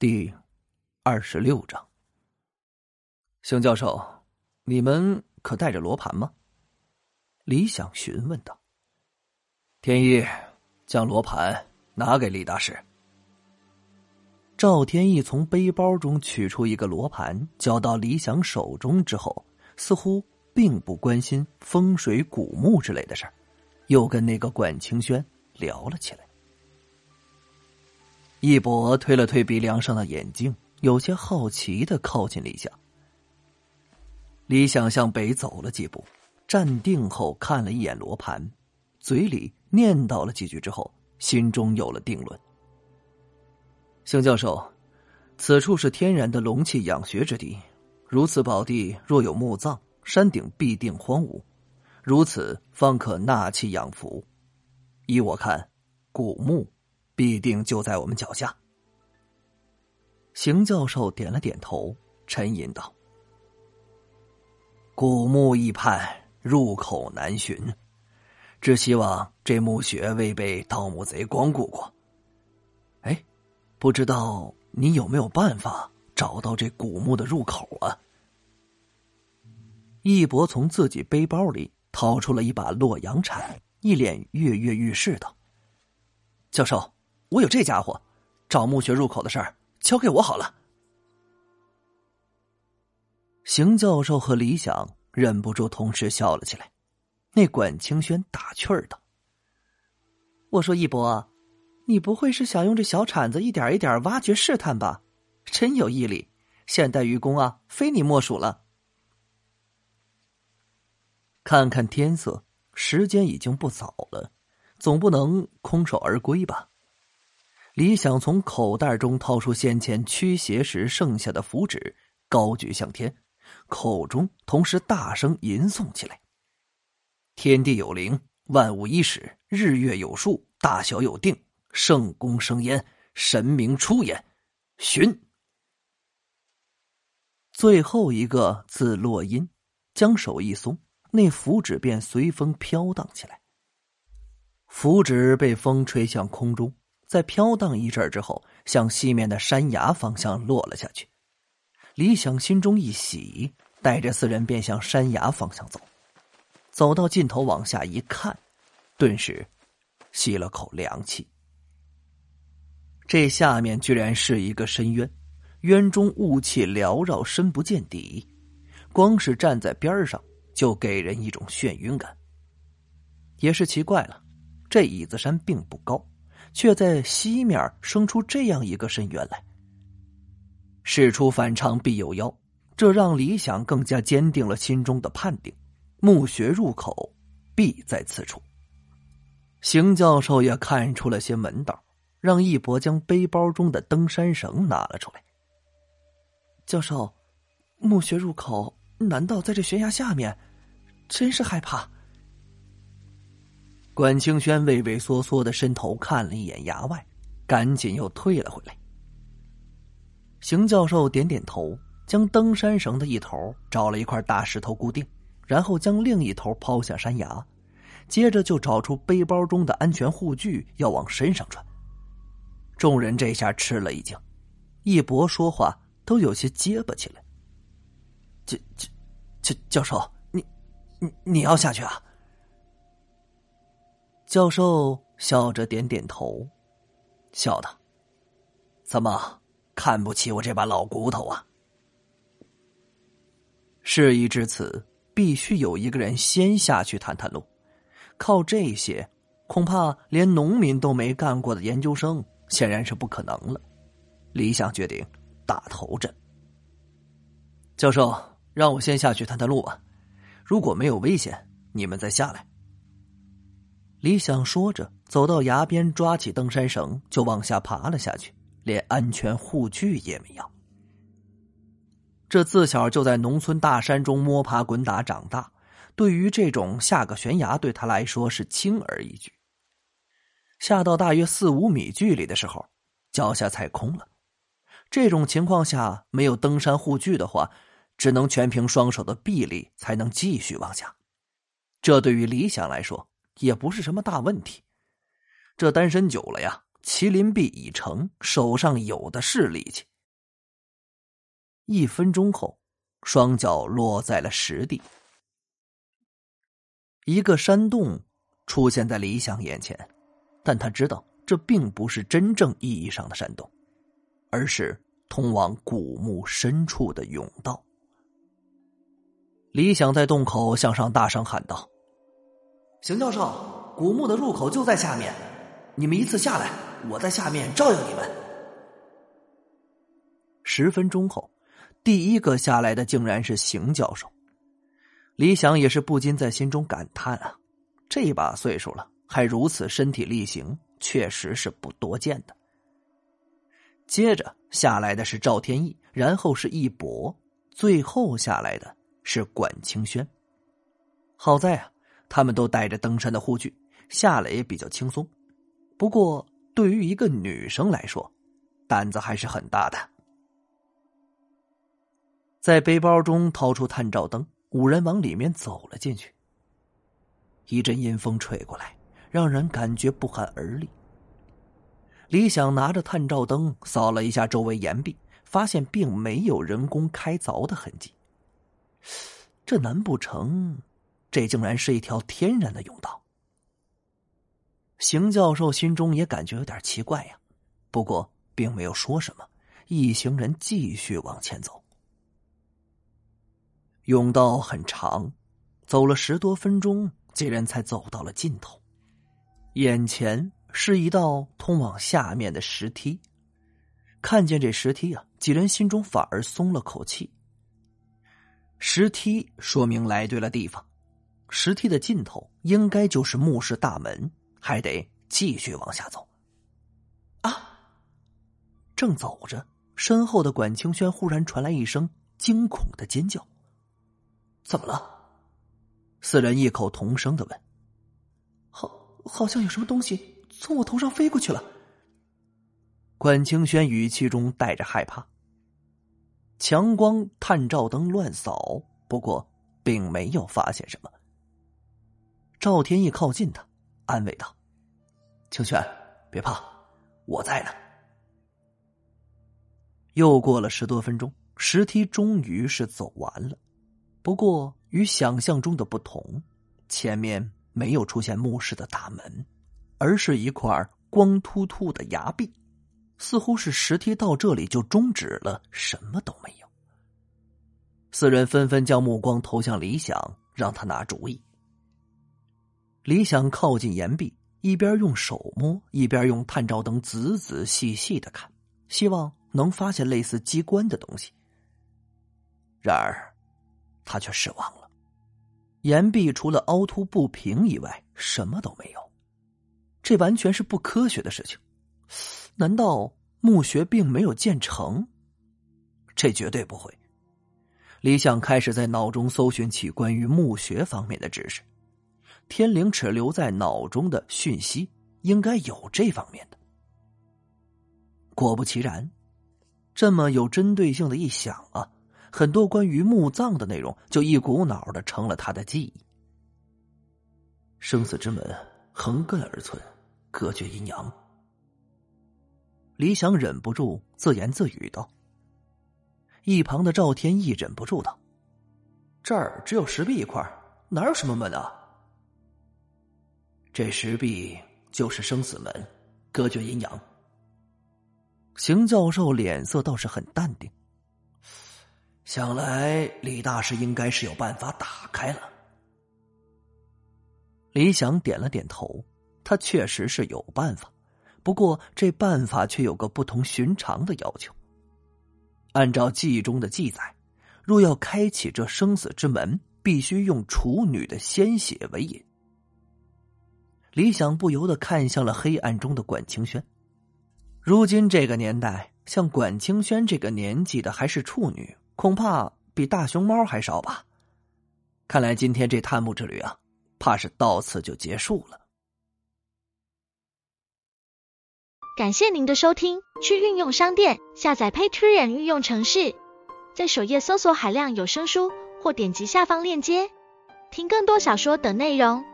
第二十六章，邢教授，你们可带着罗盘吗？李想询问道。天一，将罗盘拿给李大师。赵天意从背包中取出一个罗盘，交到李想手中之后，似乎并不关心风水古墓之类的事儿，又跟那个管清轩聊了起来。一博推了推鼻梁上的眼镜，有些好奇的靠近李想。李想向北走了几步，站定后看了一眼罗盘，嘴里念叨了几句之后，心中有了定论。邢教授，此处是天然的龙气养穴之地，如此宝地若有墓葬，山顶必定荒芜，如此方可纳气养福。依我看，古墓。必定就在我们脚下。邢教授点了点头，沉吟道：“古墓一畔，入口难寻，只希望这墓穴未被盗墓贼光顾过。哎，不知道你有没有办法找到这古墓的入口啊？”义博从自己背包里掏出了一把洛阳铲，一脸跃跃欲试道：“教授。”我有这家伙，找墓穴入口的事儿交给我好了。邢教授和李想忍不住同时笑了起来。那管清轩打趣儿道：“我说一博，你不会是想用这小铲子一点一点挖掘试探吧？真有毅力，现代愚公啊，非你莫属了。”看看天色，时间已经不早了，总不能空手而归吧？李想从口袋中掏出先前驱邪时剩下的符纸，高举向天，口中同时大声吟诵起来：“天地有灵，万物伊始；日月有数，大小有定。圣功生焉，神明出焉。寻。”最后一个字落音，将手一松，那符纸便随风飘荡起来。符纸被风吹向空中。在飘荡一阵之后，向西面的山崖方向落了下去。李想心中一喜，带着四人便向山崖方向走。走到尽头往下一看，顿时吸了口凉气。这下面居然是一个深渊，渊中雾气缭绕，深不见底。光是站在边上，就给人一种眩晕感。也是奇怪了，这椅子山并不高。却在西面生出这样一个深渊来。事出反常必有妖，这让李想更加坚定了心中的判定：墓穴入口必在此处。邢教授也看出了些门道，让一博将背包中的登山绳拿了出来。教授，墓穴入口难道在这悬崖下面？真是害怕。管清轩畏畏缩缩的伸头看了一眼崖外，赶紧又退了回来。邢教授点点头，将登山绳的一头找了一块大石头固定，然后将另一头抛下山崖，接着就找出背包中的安全护具要往身上穿。众人这下吃了一惊，一博说话都有些结巴起来。教教教教授，你你你要下去啊？教授笑着点点头，笑道：“怎么看不起我这把老骨头啊？”事已至此，必须有一个人先下去探探路。靠这些，恐怕连农民都没干过的研究生，显然是不可能了。李想决定打头阵。教授，让我先下去探探路吧。如果没有危险，你们再下来。李想说着，走到崖边，抓起登山绳就往下爬了下去，连安全护具也没要。这自小就在农村大山中摸爬滚打长大，对于这种下个悬崖，对他来说是轻而易举。下到大约四五米距离的时候，脚下踩空了。这种情况下，没有登山护具的话，只能全凭双手的臂力才能继续往下。这对于李想来说。也不是什么大问题，这单身久了呀，麒麟臂已成，手上有的是力气。一分钟后，双脚落在了实地。一个山洞出现在李想眼前，但他知道这并不是真正意义上的山洞，而是通往古墓深处的甬道。李想在洞口向上大声喊道：“邢教授，古墓的入口就在下面，你们依次下来，我在下面照应你们。”十分钟后，第一个下来的竟然是邢教授。李想也是不禁在心中感叹啊，这把岁数了还如此身体力行，确实是不多见的。接着下来的是赵天翼，然后是一博，最后下来的。是管清轩。好在啊，他们都带着登山的护具，下来也比较轻松。不过，对于一个女生来说，胆子还是很大的。在背包中掏出探照灯，五人往里面走了进去。一阵阴风吹过来，让人感觉不寒而栗。李想拿着探照灯扫了一下周围岩壁，发现并没有人工开凿的痕迹。这难不成，这竟然是一条天然的甬道？邢教授心中也感觉有点奇怪呀，不过并没有说什么。一行人继续往前走。甬道很长，走了十多分钟，几人才走到了尽头。眼前是一道通往下面的石梯。看见这石梯啊，几人心中反而松了口气。石梯说明来对了地方，石梯的尽头应该就是墓室大门，还得继续往下走。啊！正走着，身后的管清轩忽然传来一声惊恐的尖叫。怎么了？四人异口同声的问。好，好像有什么东西从我头上飞过去了。管清轩语气中带着害怕。强光探照灯乱扫，不过并没有发现什么。赵天翼靠近他，安慰道：“清泉，别怕，我在呢。”又过了十多分钟，石梯终于是走完了。不过与想象中的不同，前面没有出现墓室的大门，而是一块光秃秃的崖壁。似乎是石梯到这里就终止了，什么都没有。四人纷纷将目光投向李想，让他拿主意。李想靠近岩壁，一边用手摸，一边用探照灯仔仔细细的看，希望能发现类似机关的东西。然而，他却失望了。岩壁除了凹凸不平以外，什么都没有。这完全是不科学的事情。难道墓穴并没有建成？这绝对不会。李想开始在脑中搜寻起关于墓穴方面的知识，天灵尺留在脑中的讯息应该有这方面的。果不其然，这么有针对性的一想啊，很多关于墓葬的内容就一股脑的成了他的记忆。生死之门横亘而存，隔绝阴阳。李想忍不住自言自语道：“一旁的赵天翼忍不住道：‘这儿只有石壁一块，哪有什么门啊？’这石壁就是生死门，隔绝阴阳。”邢教授脸色倒是很淡定，想来李大师应该是有办法打开了。李想点了点头，他确实是有办法。不过，这办法却有个不同寻常的要求。按照记忆中的记载，若要开启这生死之门，必须用处女的鲜血为引。李想不由得看向了黑暗中的管清轩。如今这个年代，像管清轩这个年纪的还是处女，恐怕比大熊猫还少吧？看来今天这探墓之旅啊，怕是到此就结束了。感谢您的收听，去运用商店下载 Patreon 运用城市，在首页搜索海量有声书，或点击下方链接听更多小说等内容。